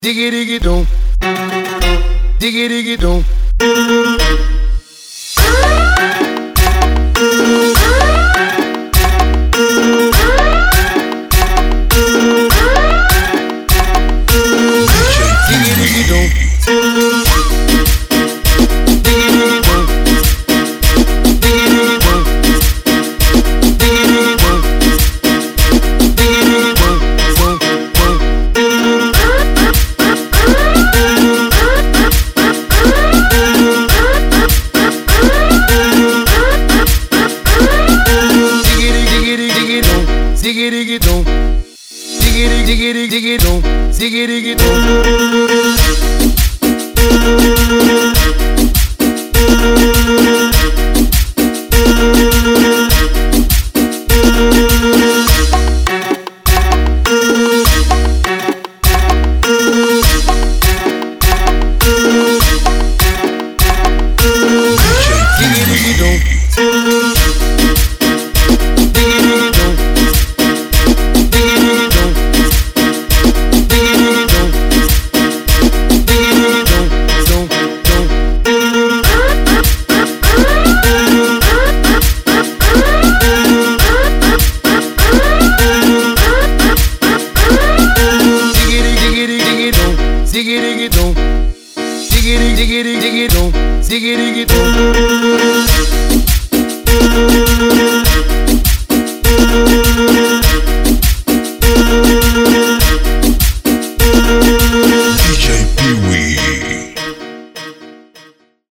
Diggy diggy doo. Diggy diggy diggy. Diggy diggy diggy diggy. Diggy diggy. Diggy diggy. diggy diggy doo, diggy diggy diggy diggy diggy diggy doo.